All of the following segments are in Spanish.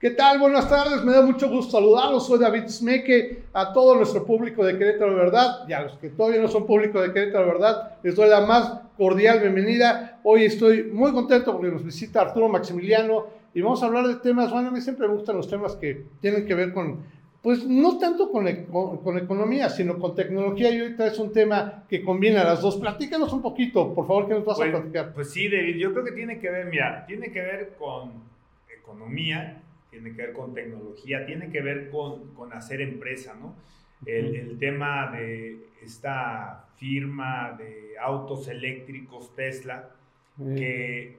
¿Qué tal? Buenas tardes, me da mucho gusto saludarlos. Soy David Smeke, a todo nuestro público de Querétaro Verdad y a los que todavía no son público de Querétaro Verdad, les doy la más cordial bienvenida. Hoy estoy muy contento porque nos visita Arturo Maximiliano y vamos a hablar de temas. Bueno, a mí siempre me gustan los temas que tienen que ver con, pues no tanto con, con, con economía, sino con tecnología. Y ahorita es un tema que conviene a las dos. Platícanos un poquito, por favor, ¿qué nos vas pues, a platicar? Pues sí, David, yo creo que tiene que ver, mira, tiene que ver con economía tiene que ver con tecnología, tiene que ver con, con hacer empresa, ¿no? El, el, tema de esta firma de autos eléctricos Tesla, que,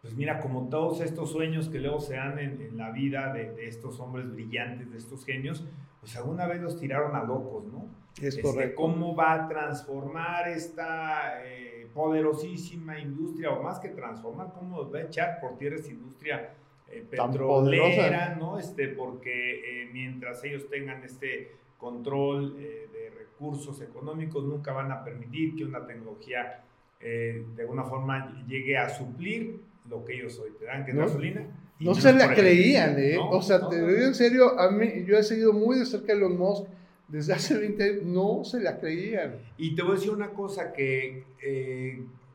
pues mira, como todos estos sueños que luego se dan en, en la vida de, de, estos hombres brillantes, de estos genios, pues alguna vez los tiraron a locos, ¿no? Es este, correcto. ¿Cómo va a transformar esta eh, poderosísima industria, o más que transformar, cómo va a echar por tierra esta industria? Eh, petrolera, ¿no? Este, porque eh, mientras ellos tengan este control eh, de recursos económicos, nunca van a permitir que una tecnología de alguna forma llegue a suplir lo que ellos hoy te dan, que es ¿No? gasolina. No se la creían, ¿eh? ¿no? O sea, No, te lo digo en serio, a mí, yo he seguido muy de cerca a Elon Musk desde hace 20 años, no se la creían. Y te voy a decir una cosa que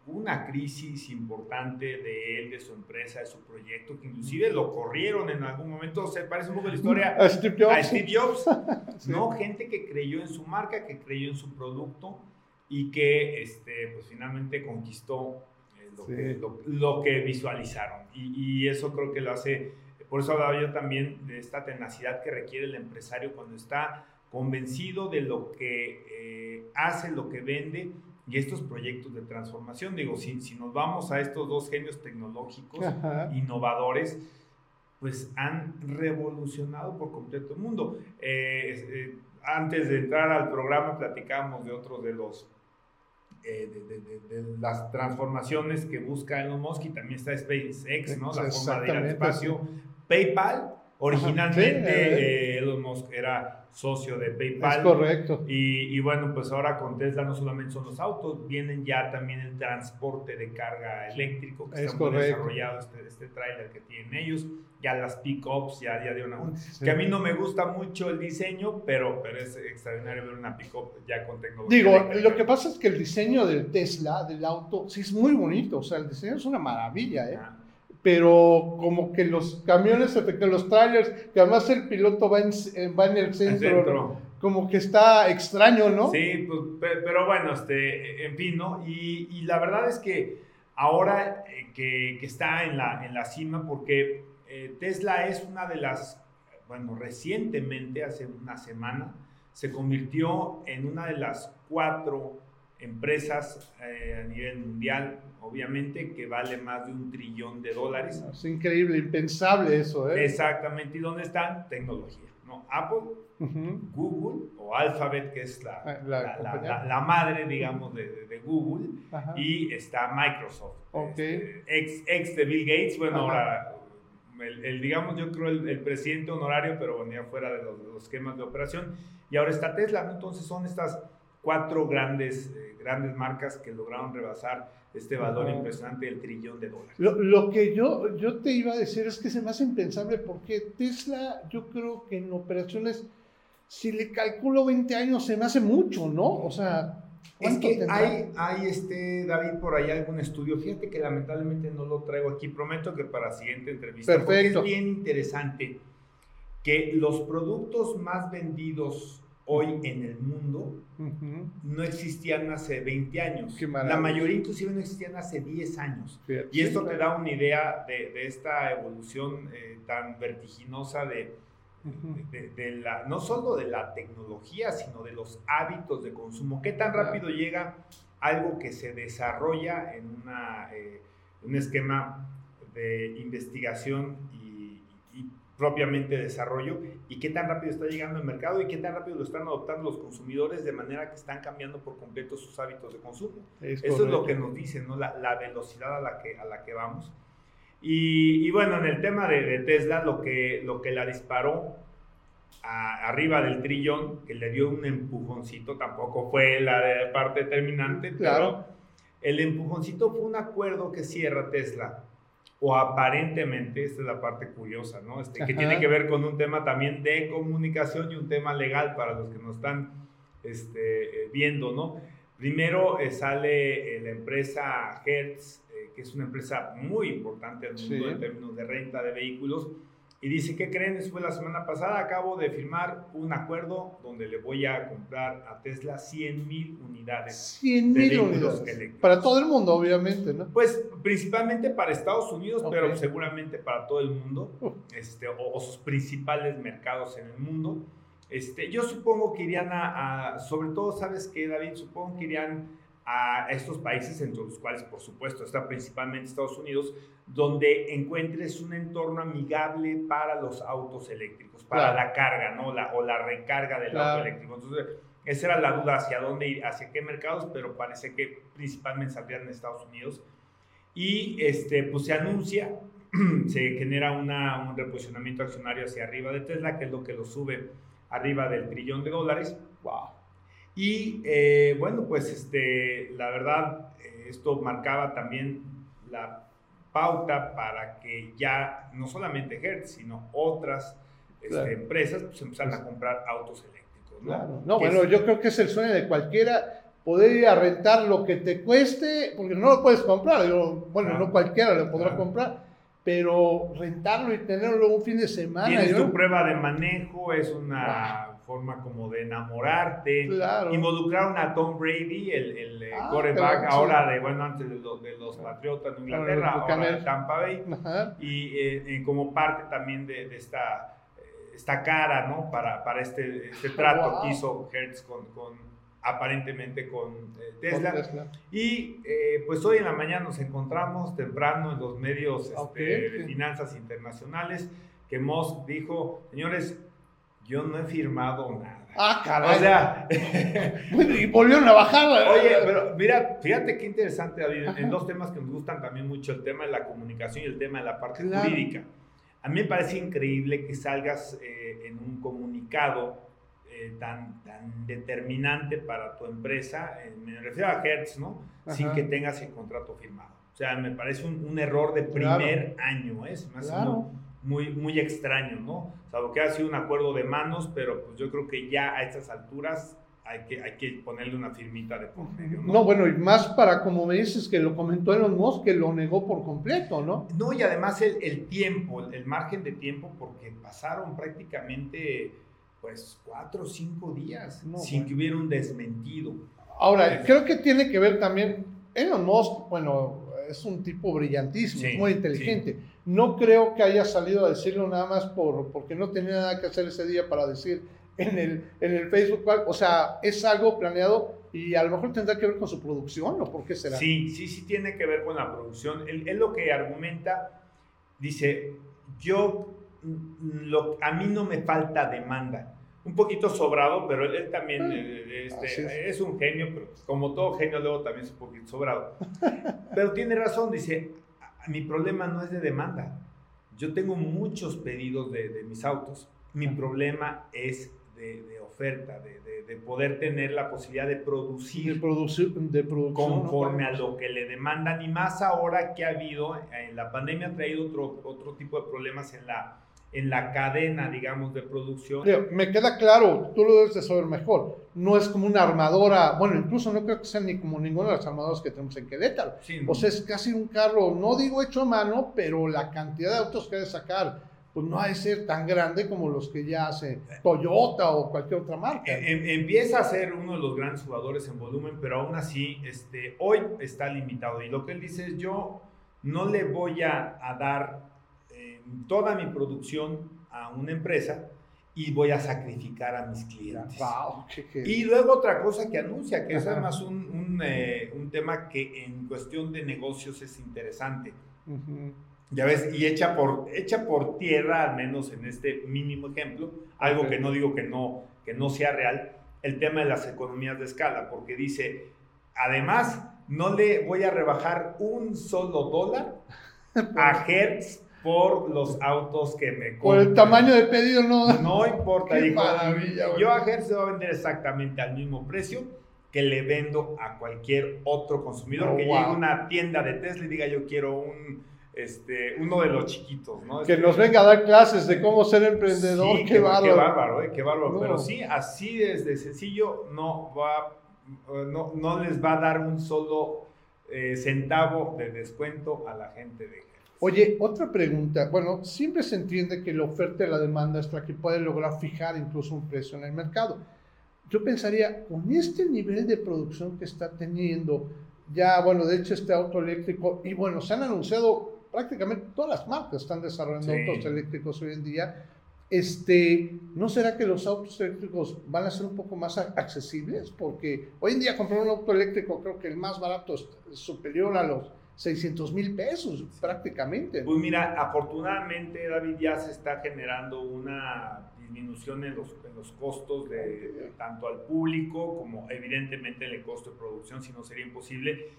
una crisis importante de él, de su empresa, de su proyecto, que inclusive lo corrieron en algún momento, se parece un poco la historia A Steve Jobs. a Steve Jobs, Sí. ¿no? Gente que creyó en su marca, que creyó en su producto y que este, pues, finalmente conquistó eh, lo, Sí. que, lo, lo que visualizaron. Y, y eso creo que lo hace, por eso hablaba yo también de esta tenacidad que requiere el empresario cuando está convencido de lo que eh, hace, lo que vende y estos proyectos de transformación. Digo, si, si nos vamos a estos dos genios tecnológicos, Ajá. innovadores, pues han revolucionado por completo el mundo. Eh, eh, antes de entrar al programa platicábamos de otros de los eh, de, de- de- de las transformaciones que busca Elon Musk y también está SpaceX, ¿no? La forma de ir al espacio. PayPal, originalmente Ajá, sí, eh, Elon Musk era socio de PayPal. Es correcto. Y, y bueno, pues ahora con Tesla no solamente son los autos, vienen ya también el transporte de carga eléctrico, que Es está muy desarrollado este, este tráiler que tienen ellos, ya las pick-ups, ya, ya de una... Sí. Que a mí no me gusta mucho el diseño, pero, pero es extraordinario ver una pick-up ya con tecnología Digo, eléctrica. lo que pasa es que el diseño del Tesla, del auto, sí es muy bonito. O sea, el diseño es una maravilla, ¿eh? Ah, Pero como que los camiones, que los trailers, que además el piloto va en, va en el el centro, como que está extraño, ¿no? Sí, pues, pe- pero bueno, este, en fin, ¿no? Y, y la verdad es que ahora eh, que, que está en la, en la cima, porque eh, Tesla es una de las, bueno, recientemente, hace una semana, se convirtió en una de las cuatro empresas eh, a nivel mundial, obviamente, que vale más de un trillón de dólares. Es increíble, impensable eso, ¿eh? Exactamente, ¿y dónde están? Tecnología, ¿no? Apple. Google o Alphabet, que es la, Ah, la la, madre, digamos, de, de- de Google, Ajá. y está Microsoft, Ok. este, ex, ex de Bill Gates, bueno, Ajá. ahora, el, el, digamos, yo creo el, el presidente honorario, pero venía fuera de los, de los esquemas de operación, y ahora está Tesla, ¿no? entonces son estas cuatro grandes, eh, grandes marcas que lograron rebasar este valor impresionante del trillón de dólares. Lo, lo que yo, yo te iba a decir es que se me hace impensable porque Tesla, yo creo que en operaciones, si le calculo 20 años, se me hace mucho, ¿no? O sea, Es ¿cuánto que tendrá? hay, hay este, David, por ahí algún estudio. Fíjate que lamentablemente no lo traigo aquí. Prometo que para la siguiente entrevista. Porque Perfecto. es bien interesante que los productos más vendidos hoy en el mundo no existían hace 20 años. La mayoría inclusive no existían hace 10 años. Fíjate. Y esto te da una idea de, de esta evolución eh, tan vertiginosa de, Ujú. de, de la, no solo de la tecnología, sino de los hábitos de consumo. ¿Qué tan rápido llega algo que se desarrolla en una, eh, un esquema de investigación y propiamente desarrollo? ¿Y qué tan rápido está llegando al mercado? ¿Y qué tan rápido lo están adoptando los consumidores de manera que están cambiando por completo sus hábitos de consumo? Es Eso es lo que nos dicen, ¿no? La, la velocidad a la que, a la que vamos. Y, y bueno, en el tema de, de Tesla, lo que, lo que la disparó a- arriba del trillón, que le dio un empujoncito, tampoco fue la de parte determinante, Claro. pero el empujoncito fue un acuerdo que cierra Tesla o aparentemente, esta es la parte curiosa, ¿no? Este, que tiene que ver con un tema también de comunicación y un tema legal para los que nos están este, viendo, ¿no? Primero eh, sale la empresa Hertz, eh, que es una empresa muy importante en el mundo en términos de renta de vehículos, y dice, ¿qué creen? Eso fue la semana pasada, acabo de firmar un acuerdo donde le voy a comprar a Tesla 100 mil unidades. 100 mil unidades. Para todo el mundo, obviamente, ¿no? Pues principalmente para Estados Unidos, pero seguramente para todo el mundo, este, o, sus principales mercados en el mundo. Este, yo supongo que irían a, a sobre todo, ¿sabes qué, David? Supongo que irían a estos países, entre los cuales, por supuesto, está principalmente Estados Unidos, donde encuentres un entorno amigable para los autos eléctricos, para la carga, ¿no? La, o la recarga del auto eléctrico. Entonces, esa era la duda hacia dónde ir, hacia qué mercados, pero parece que principalmente saldrían en Estados Unidos. Y este, pues se anuncia, se genera una, un reposicionamiento accionario hacia arriba de Tesla, que es lo que lo sube arriba del trillón de dólares. ¡Wow! Y eh, bueno, pues este, la verdad, eh, esto marcaba también la pauta para que ya no solamente Hertz, sino otras este, empresas pues, empezaran a comprar autos eléctricos. ¿no? No, bueno, yo creo que es el sueño de cualquiera poder ir a rentar lo que te cueste, porque no lo puedes comprar. bueno, no cualquiera lo podrá comprar, pero rentarlo y tenerlo un fin de semana. Tienes tu prueba de manejo, es una forma como de enamorarte, involucrar a una Tom Brady, el, el eh, ah, coreback ahora de, bueno, antes de, de los Patriotas de Inglaterra, ahora de Tampa Bay, y eh, como parte también de, esta, eh, esta cara, ¿no? Para, para este, este trato que hizo Hertz con, con aparentemente con Tesla. Y pues hoy en la mañana nos encontramos temprano en los medios este, de finanzas internacionales que Musk dijo, señores, yo no he firmado nada. Ah, caray. O sea, y volvieron a bajar. Oye, pero mira, fíjate qué interesante, David, en dos temas que nos gustan también mucho, el tema de la comunicación y el tema de la parte jurídica. A mí me parece increíble que salgas eh, en un comunicado eh, tan, tan determinante para tu empresa, eh, me refiero a Hertz, ¿no? Sin que tengas el contrato firmado. O sea, me parece un, error de primer año, ¿eh? Me claro muy, muy extraño, ¿no? O sea, lo que ha sido un acuerdo de manos, pero pues yo creo que ya a estas alturas hay que, hay que ponerle una firmita de por medio, ¿no? bueno, y más para, como me dices, que lo comentó Elon Musk, que lo negó por completo, ¿no? No, y además el, el tiempo, el, margen de tiempo, porque pasaron prácticamente, pues, cuatro o cinco días sin que hubiera un desmentido. Ahora, creo que tiene que ver también, Elon Musk, bueno, es un tipo brillantísimo, muy inteligente. No creo que haya salido a decirlo nada más por, porque no tenía nada que hacer ese día para decir en el, en el Facebook. O sea, es algo planeado y a lo mejor tendrá que ver con su producción o por qué será. Sí, sí, sí tiene que ver con la producción. Él, lo que argumenta, dice, yo, lo, a mí no me falta demanda un poquito sobrado, pero él, también ah, eh, este, es. un genio, pero como todo genio luego también es un poquito sobrado. pero tiene razón, dice, mi problema no es de demanda. Yo tengo muchos pedidos de, mis autos. Mi problema es de, oferta, de, poder tener la posibilidad de producir, producir de conforme a lo que le demandan. Y más ahora que ha habido, en la pandemia ha traído otro, otro tipo de problemas en la en la cadena, digamos, de producción. Me queda claro, tú lo debes de saber mejor. No es como una armadora, bueno, incluso no creo que sea ni como ninguna de las armadoras que tenemos en Querétaro. o sea, es casi un carro, no digo hecho a mano, pero la cantidad de autos que debe sacar, pues no ha de ser tan grande como los que ya hace Toyota o cualquier otra marca. Em, em, empieza a ser uno de los grandes jugadores en volumen, pero aún así, este, hoy está limitado. Y lo que él dice es, yo no le voy a, a dar toda mi producción a una empresa y voy a sacrificar a mis clientes. Y luego otra cosa que anuncia, que es además un, eh, un, tema que en cuestión de negocios es interesante. Ya ves, y echa por, echa por tierra, al menos en este mínimo ejemplo, algo que no digo que no, que no sea real, el tema de las economías de escala, porque dice, además, no le voy a rebajar un solo dólar a Hertz por los autos que me compren. Por el tamaño de pedido no. No importa. yo a Hertz se va a vender exactamente al mismo precio que le vendo a cualquier otro consumidor oh, que llegue a una tienda de Tesla y diga yo quiero un este, uno de los chiquitos, ¿no? Que Este, nos venga a dar clases de cómo ser emprendedor, Sí, qué bárbaro. Qué bárbaro, eh, qué bárbaro. No. Pero sí, así desde sencillo no va, no, no les va a dar un solo eh, centavo de descuento a la gente de Oye, otra pregunta. Bueno, siempre se entiende que la oferta y la demanda es la que puede lograr fijar incluso un precio en el mercado. Yo pensaría, con este nivel de producción que está teniendo, ya, bueno, de hecho este auto eléctrico, y bueno, se han anunciado prácticamente todas las marcas están desarrollando Sí. autos eléctricos hoy en día. Este, ¿No será que los autos eléctricos van a ser un poco más accesibles? Porque hoy en día comprar un auto eléctrico creo que el más barato es superior a los 600 mil pesos prácticamente. Pues mira, afortunadamente David ya se está generando una disminución en los, en los costos de tanto al público como evidentemente en el costo de producción, si no sería imposible.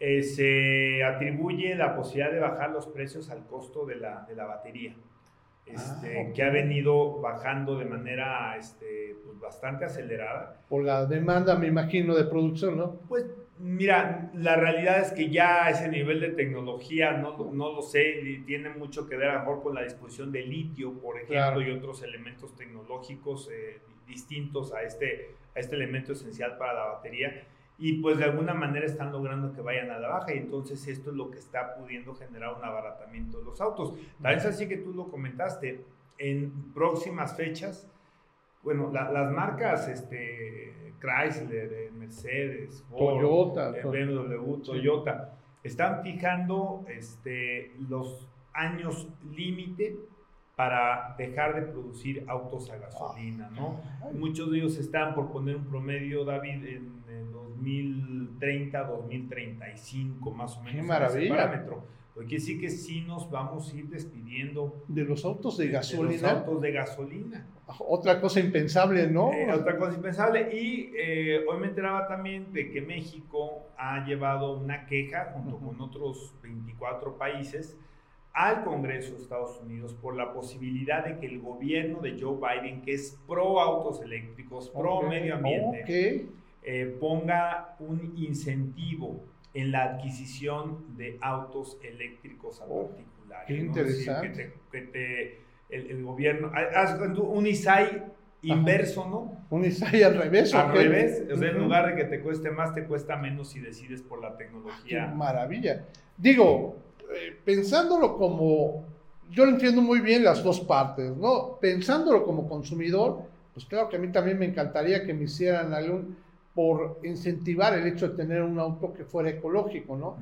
Eh, se atribuye la posibilidad de bajar los precios al costo de la, de la batería, este, Ah, ok. que ha venido bajando de manera este, pues, bastante acelerada. Por la demanda, me imagino, de producción, ¿no? Pues mira, la realidad es que ya ese nivel de tecnología, no, lo- no lo sé, tiene mucho que ver a lo mejor con la disposición de litio, por ejemplo, Claro. y otros elementos tecnológicos eh, distintos a este, a este elemento esencial para la batería. Y pues de alguna manera están logrando que vayan a la baja y entonces esto es lo que está pudiendo generar un abaratamiento de los autos. Tal vez así que tú lo comentaste, en próximas fechas, bueno, la- las marcas este, Chrysler, eh, Mercedes, Ford, Toyota. eh, BMW, Toyota, están fijando este, los años límite para dejar de producir autos a gasolina, ¿no? Muchos de ellos están por poner un promedio, David, en, en 2030, 2035, más o menos. ¡Qué en ese maravilla! parámetro. Porque sí que sí nos vamos a ir despidiendo De los autos de de los gasolina, autos de gasolina. otra cosa impensable, ¿no? Eh, otra cosa impensable. Y eh, hoy me enteraba también de que México ha llevado una queja junto con otros 24 países al Congreso de Estados Unidos por la posibilidad de que el gobierno de Joe Biden, que es pro autos eléctricos, pro medio ambiente, eh, ponga un incentivo en la adquisición de autos eléctricos a Oh, particulares. qué ¿no? Es decir, interesante. que te- que te- el, el gobierno, haz cuenta, un ISAI inverso, ¿no? Un Isai al revés. Al revés, o sea, en lugar de que te cueste más, te cuesta menos si decides por la Qué tecnología. maravilla. Digo, eh, pensándolo como, yo lo entiendo muy bien las dos partes, ¿no? Pensándolo como consumidor, pues claro que a mí también me encantaría que me hicieran algún, por incentivar el hecho de tener un auto que fuera ecológico, ¿no?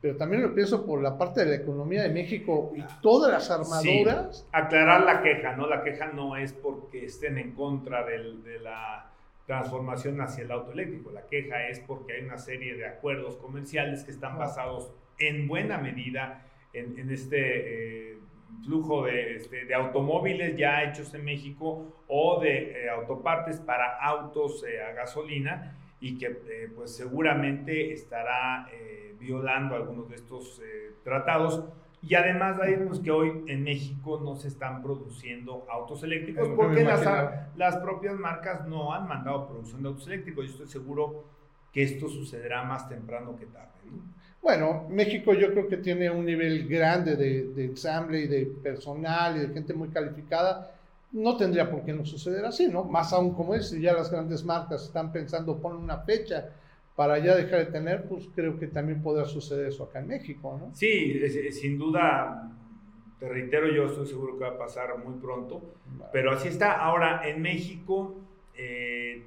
Pero también lo pienso por la parte de la economía de México y todas las armadoras. Aclarar la queja, ¿no? La queja no es porque estén en contra del- de la transformación hacia el auto eléctrico. La queja es porque hay una serie de acuerdos comerciales que están basados en buena medida en, en este eh, flujo de, este, de automóviles ya hechos en México o de eh, autopartes para autos eh, a gasolina y que eh, pues seguramente estará eh, violando algunos de estos eh, tratados. Y además, David, pues que hoy en México no se están produciendo autos eléctricos me porque las, las propias marcas no han mandado producción de autos eléctricos. Yo estoy seguro que esto sucederá más temprano que tarde. ¿no? Bueno, México yo creo que tiene un nivel grande de, de ensamble y de personal y de gente muy calificada. No tendría por qué no suceder así, ¿no? Más aún como es, si ya las grandes marcas están pensando poner una fecha para ya dejar de tener, pues creo que también podrá suceder eso acá en México, ¿no? Sí, es- sin duda, te reitero, yo estoy seguro que va a pasar muy pronto. Pero así está. Ahora, en México, eh,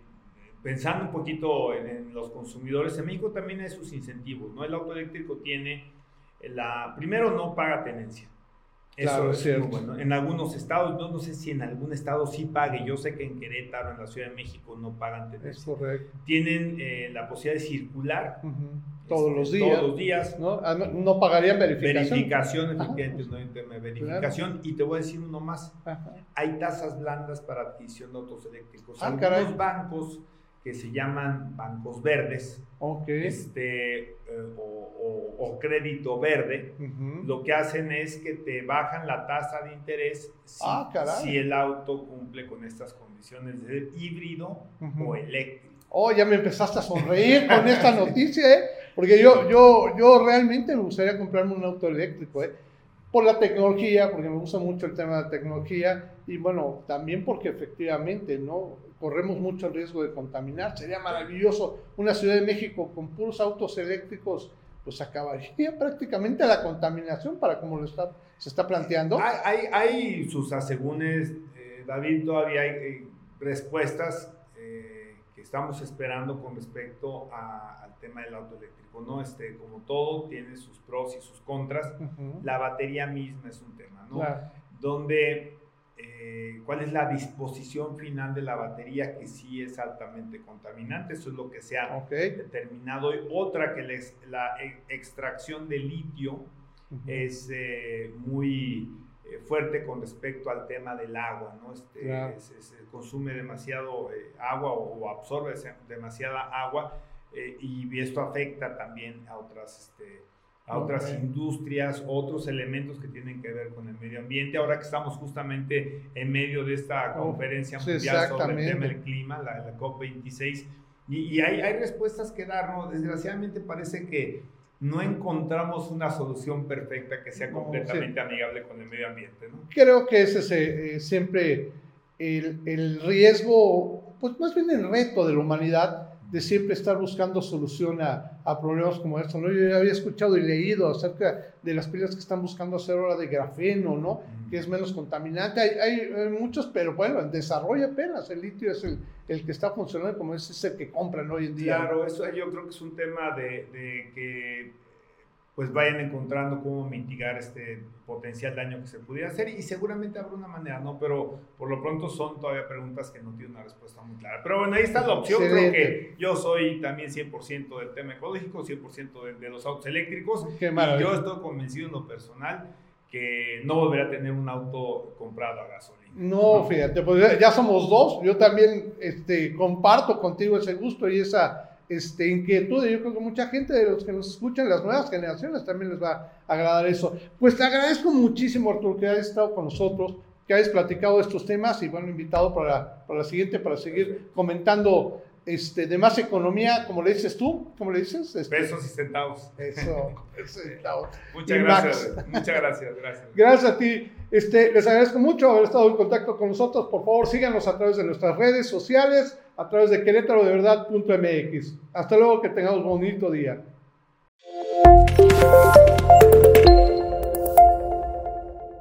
pensando un poquito en, en los consumidores, en México también hay sus incentivos, ¿no? El auto eléctrico tiene la... Primero, no paga tenencia. Eso Claro, es cierto. muy bueno. En algunos estados, no, no sé si en algún estado sí pague. Yo sé que en Querétaro, en la Ciudad de México, no pagan Es correcto. Tienen eh, la posibilidad de circular Ujú. Todos este, los días. Todos los días. ¿no? Además, no pagarían verificación. Verificación, efectivamente, no hay un tema de verificación. Y te voy a decir uno más Ajá. hay tasas blandas para adquisición de autos eléctricos. Ah, Algunos caray. bancos que se llaman bancos verdes este, eh, o, o- o crédito verde, lo que hacen es que te bajan la tasa de interés si, Ah, si el auto cumple con estas condiciones de híbrido o eléctrico. Oh, ya me empezaste a sonreír con esta noticia, ¿eh? Porque yo, yo, yo realmente me gustaría comprarme un auto eléctrico, ¿eh? Por la tecnología, porque me gusta mucho el tema de la tecnología y bueno, también porque efectivamente, ¿no? Corremos mucho riesgo de contaminar. Sería maravilloso una Ciudad de México con puros autos eléctricos, pues acabaría prácticamente la contaminación para como lo está, se está planteando. Hay, hay, hay sus asegúnes, eh, David, todavía hay eh, respuestas eh, estamos esperando con respecto al tema del auto eléctrico. ¿no? Este, como todo, tiene sus pros y sus contras. La batería misma es un tema, ¿no? Donde, eh, ¿cuál es la disposición final de la batería que sí es altamente contaminante? Eso es lo que se ha determinado. Y otra que les, la e, extracción de litio es eh, muy eh, fuerte con respecto al tema del agua, ¿no? Este, se, consume demasiado agua o absorbe demasiada agua eh, y esto afecta también a otras, este, a otras industrias, otros elementos que tienen que ver con el medio ambiente. Ahora que estamos justamente en medio de esta oh, conferencia mundial sobre el tema del clima, la, COP26, y, y hay, hay, respuestas que dar, ¿no? Desgraciadamente parece que no encontramos una solución perfecta que sea completamente amigable con el medio ambiente, ¿no? Creo que ese es eh, siempre el, el riesgo, pues más bien el reto de la humanidad, de siempre estar buscando solución a, a problemas como estos. ¿no? Yo ya había escuchado y leído acerca de las pilas que están buscando hacer ahora de grafeno, ¿no? que es menos contaminante. Hay, hay, muchos, pero bueno, en desarrollo apenas. El litio es el, el que está funcionando como es, el que compran hoy en día. Claro, eso yo creo que es un tema de, de que pues vayan encontrando cómo mitigar este potencial daño que se pudiera hacer y seguramente habrá una manera, ¿no? Pero por lo pronto son todavía preguntas que no tienen una respuesta muy clara. Pero bueno, ahí está la opción, creo que yo soy también 100% del tema ecológico, 100% de, de, los autos eléctricos y yo estoy convencido en lo personal que no volveré a tener un auto comprado a gasolina. No, fíjate, pues ya somos dos, yo también este, comparto contigo ese gusto y esa este, inquietud. Yo creo que mucha gente de los que nos escuchan, las nuevas generaciones, también les va a agradar eso. Pues te agradezco muchísimo, Arturo, que hayas estado con nosotros, que hayas platicado estos temas y bueno, invitado para, para la siguiente, para seguir comentando este, de más economía, como le dices tú, ¿cómo le dices? Este, pesos y centavos. Eso, pesos y centavos. Muchas gracias, muchas gracias, gracias. Gracias a ti. Este, les agradezco mucho haber estado en contacto con nosotros. Por favor, síganos a través de nuestras redes sociales, a través de querétaro de verdad.mx. Hasta luego, que tengamos bonito día.